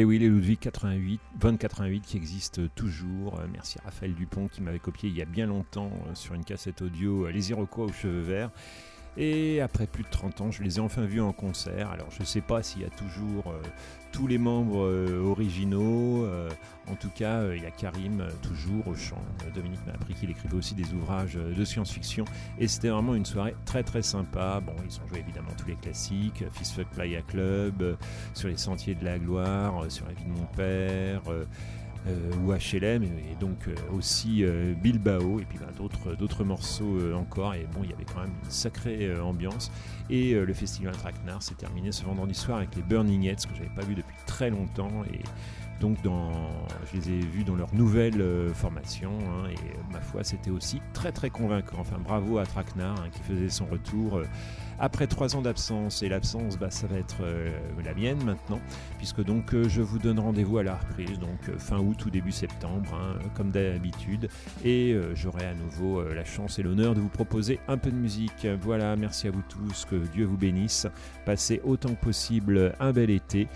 Et oui, les Ludwig 88, 2088 qui existent toujours. Euh, Merci à Raphaël Dupont qui m'avait copié il y a bien longtemps euh, sur une cassette audio euh, Les Iroquois aux cheveux verts. Et après plus de 30 ans, je les ai enfin vus en concert. Alors je ne sais pas s'il y a toujours euh, tous les membres euh, originaux. euh, en tout cas, il y a Karim toujours au chant. Dominique m'a appris qu'il écrivait aussi des ouvrages de science-fiction. Et c'était vraiment une soirée très très sympa. Bon, ils ont joué évidemment tous les classiques. Fist Fuck Playa Club, sur les sentiers de la gloire, sur la vie de mon père. Euh, ou HLM et, donc euh, aussi euh, Bilbao et puis ben, d'autres d'autres morceaux encore. Et bon il y avait quand même une sacrée ambiance. Et le festival Traquenard s'est terminé ce vendredi soir avec les Burning Heads que j'avais pas vu depuis très longtemps. Et donc je les ai vus dans leur nouvelle formation hein, et ma foi c'était aussi très très convaincant. Enfin bravo à Traquenard hein, qui faisait son retour après trois ans d'absence et l'absence bah, ça va être euh, la mienne maintenant puisque donc euh, je vous donne rendez-vous à la reprise, donc euh, fin août ou début septembre, hein, comme d'habitude, et j'aurai à nouveau la chance et l'honneur de vous proposer un peu de musique. Voilà, merci à vous tous, que Dieu vous bénisse, passez autant que possible un bel été.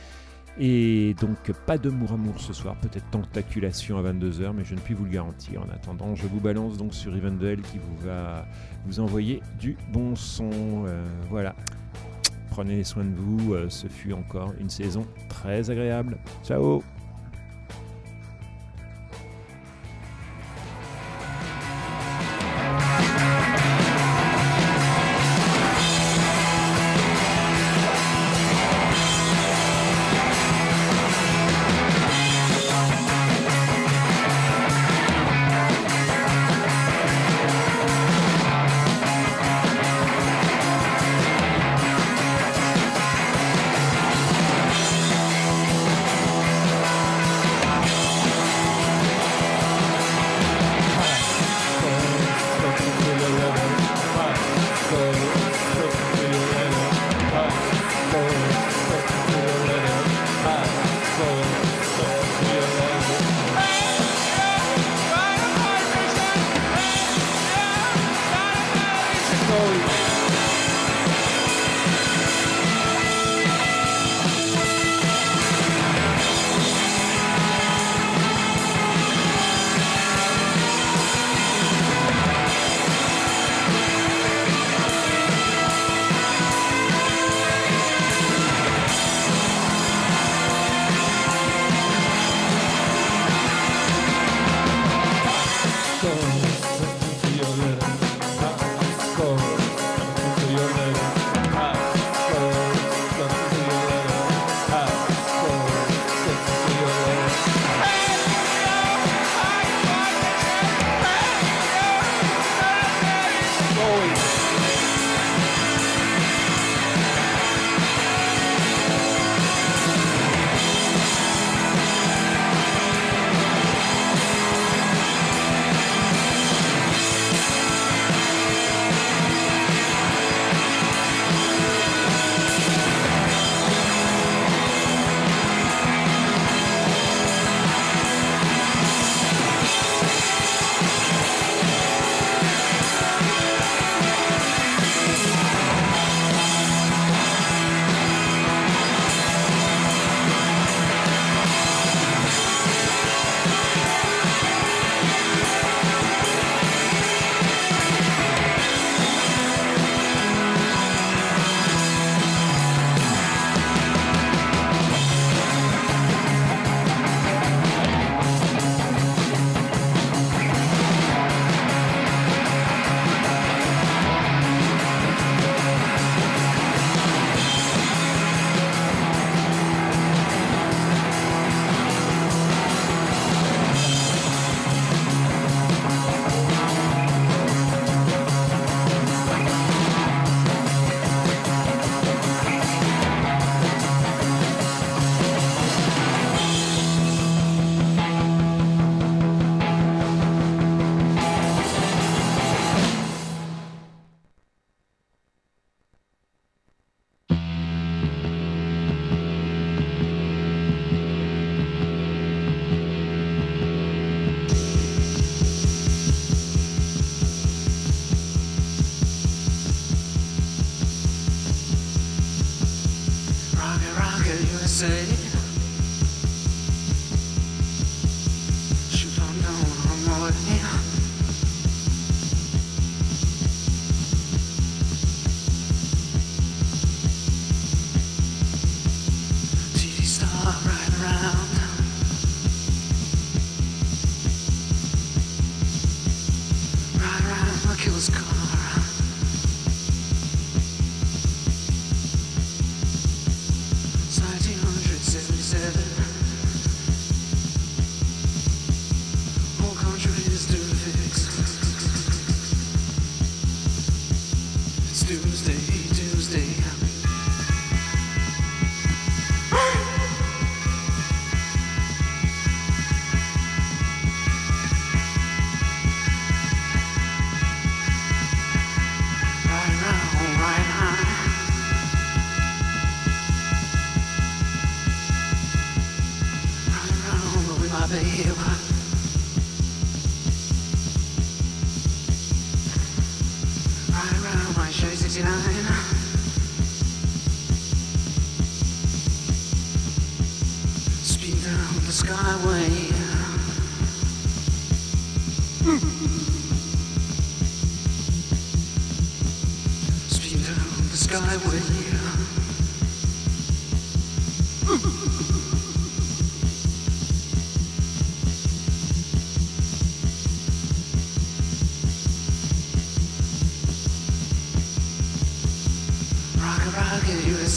Et donc pas de mour amour ce soir, peut-être tentaculation à 22h, mais je ne puis vous le garantir. En attendant, je vous balance donc sur Evendel qui vous va vous envoyer du bon son. Euh, voilà. Prenez soin de vous, euh, ce fut encore une saison très agréable. Ciao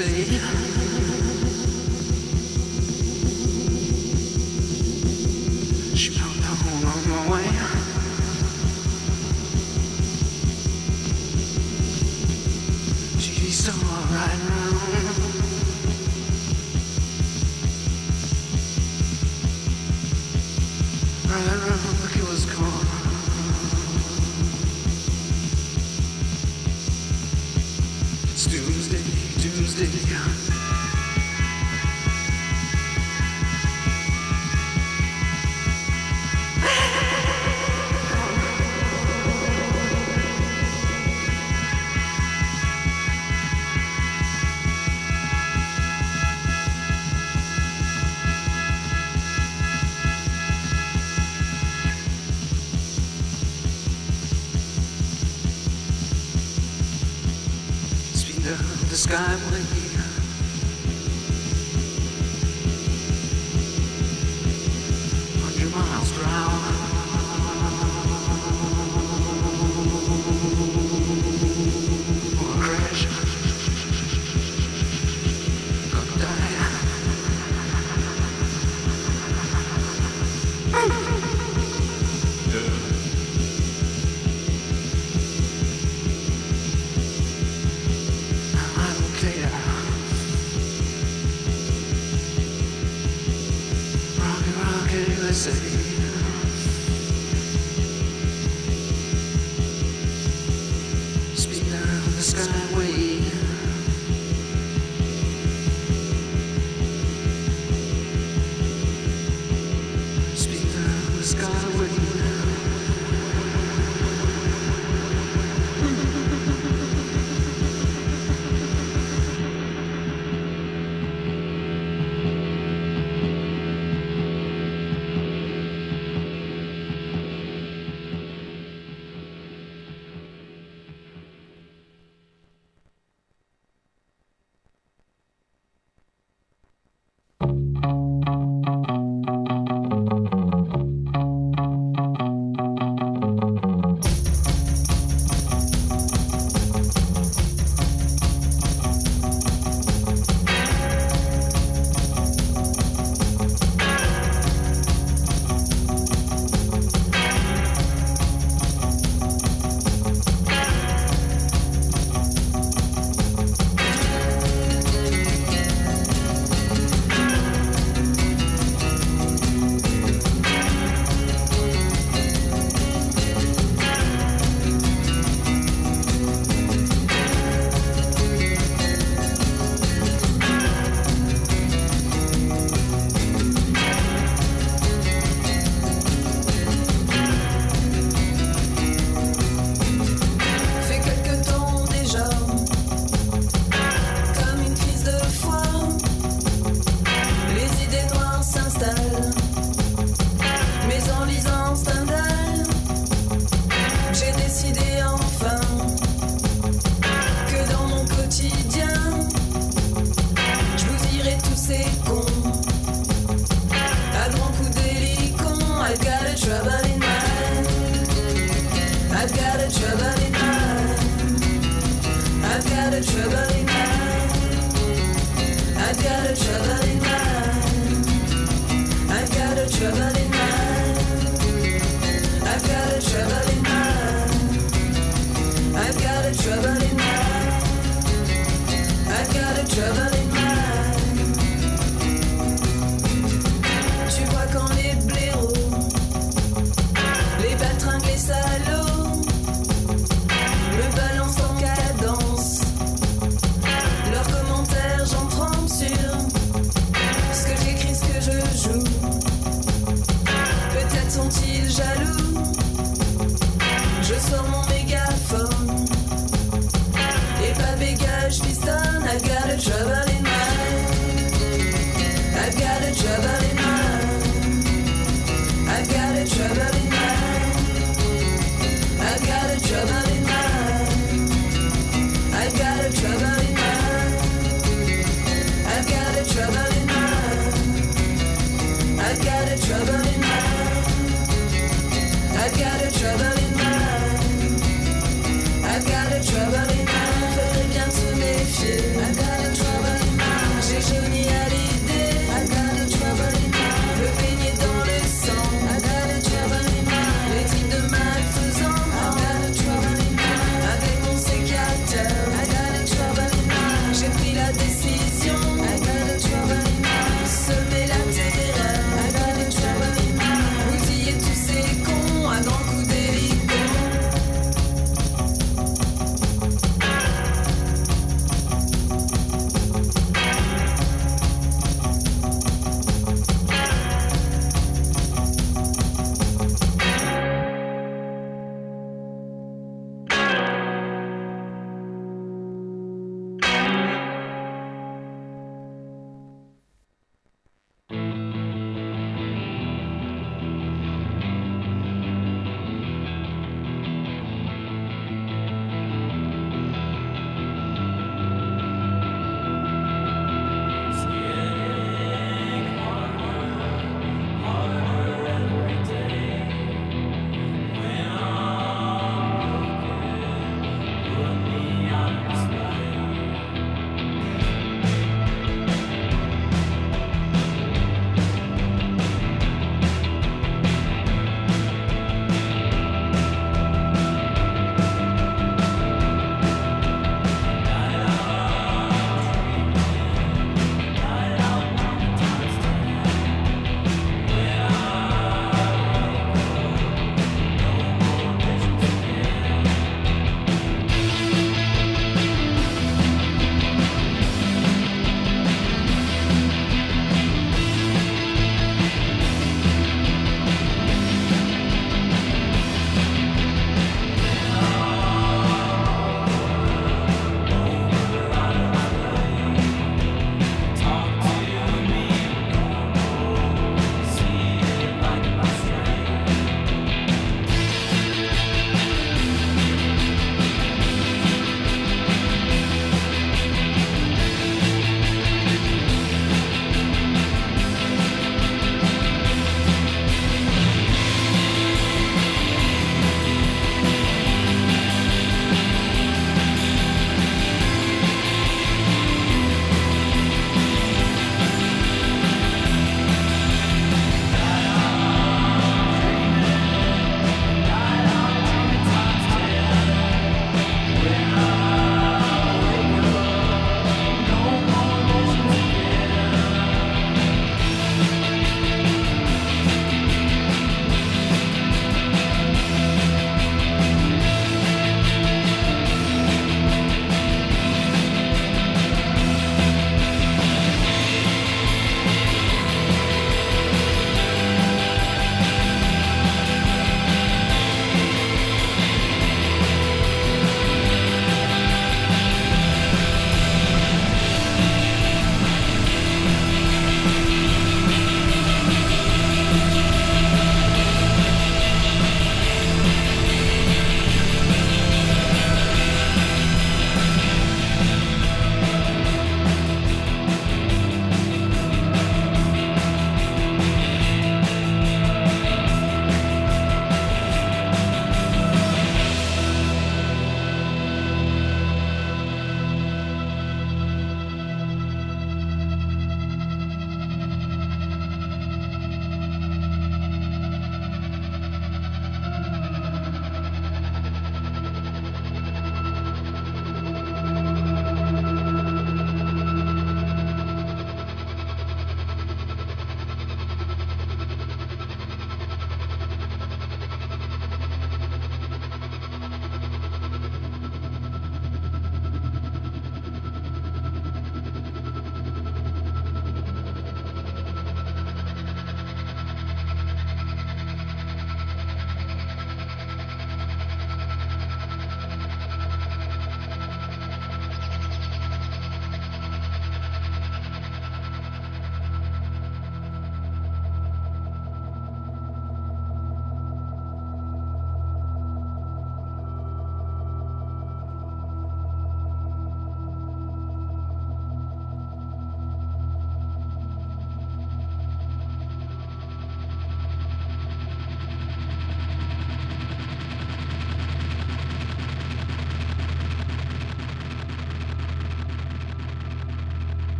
rocket, Speed sky the skyway.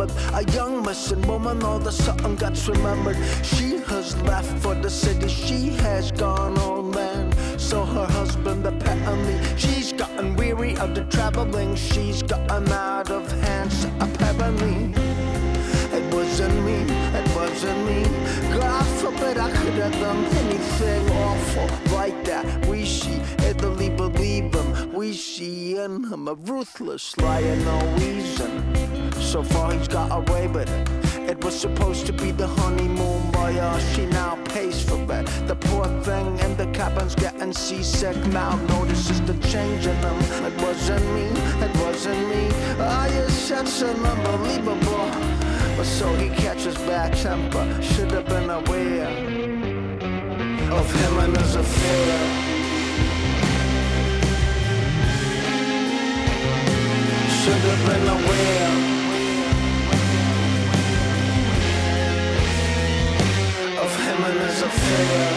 A young missing woman, all the sudden gets remembered. She has left for the city, she has gone old man. So her husband apparently, she's gotten weary of the traveling. She's gotten out of hand, apparently. It wasn't me, it wasn't me. God forbid I could have done anything awful like that. We she believe him. We see him a ruthless liar, no reason. So far he's got away with it. It was supposed to be the honeymoon boy, oh, she now pays for it. The poor thing in the cabin's getting seasick now. Notices the change in them. It wasn't me, it wasn't me. Oh, yes, that's unbelievable. But so he catches bad temper. Should have been aware of him and his affair. Should have been aware of him and his affair.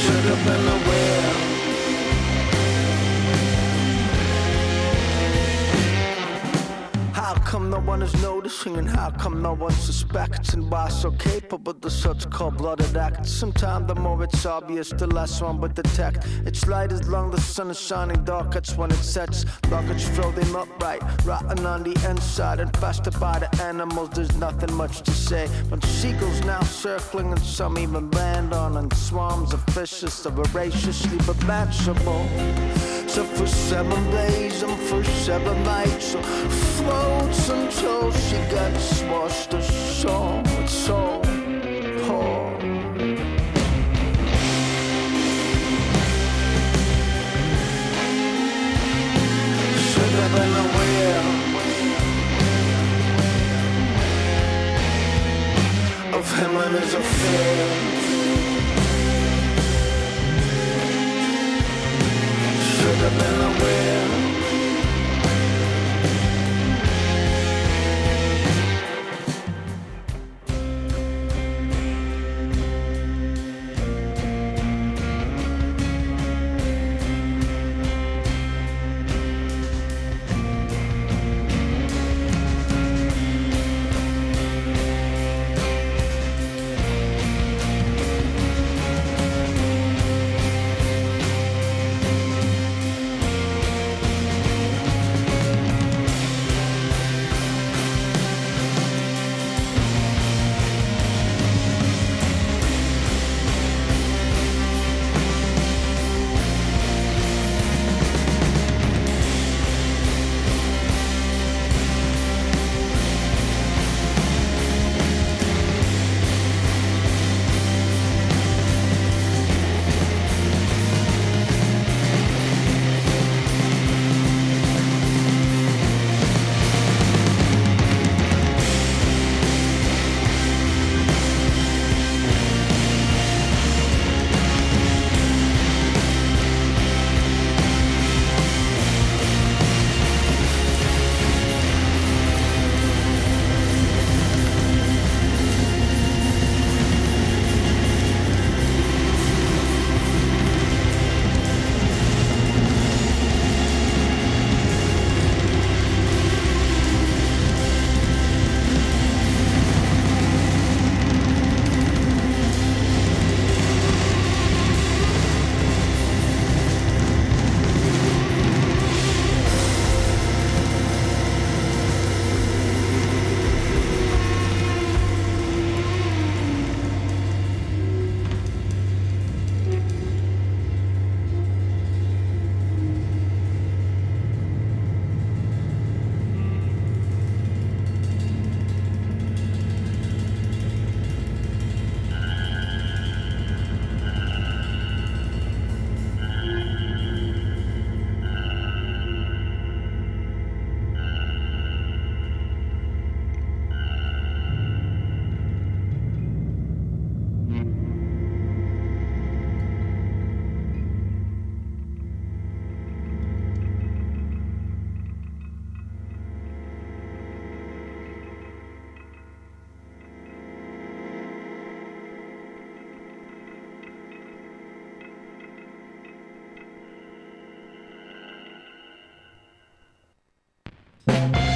Should have been aware. And how come no one suspects and why so capable of such cold-blooded acts? Sometimes the more it's obvious, the less one would detect. It's light as long the sun is shining, dark it's when it sets. Luggage floating upright, rotten on the inside, and infested by the animals. There's nothing much to say. But seagulls now circling and some even land on, and swarms of fishes so voraciously but manageable. So for seven days and for seven nights, so floats until she gets washed ashore. It's so poor. Should have been aware of him and his affair. Should have been aware. Bye.